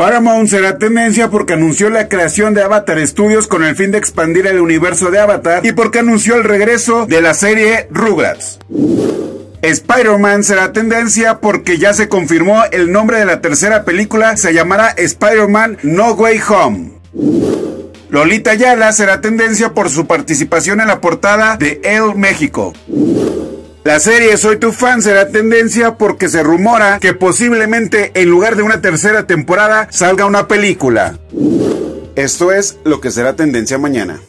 Paramount será tendencia porque anunció la creación de Avatar Studios con el fin de expandir el universo de Avatar y porque anunció el regreso de la serie Rugrats. Spider-Man será tendencia porque ya se confirmó el nombre de la tercera película, se llamará Spider-Man No Way Home. Lolita Yala será tendencia por su participación en la portada de El México. La serie Soy tu fan será tendencia porque se rumora que posiblemente en lugar de una tercera temporada salga una película. Esto es lo que será tendencia mañana.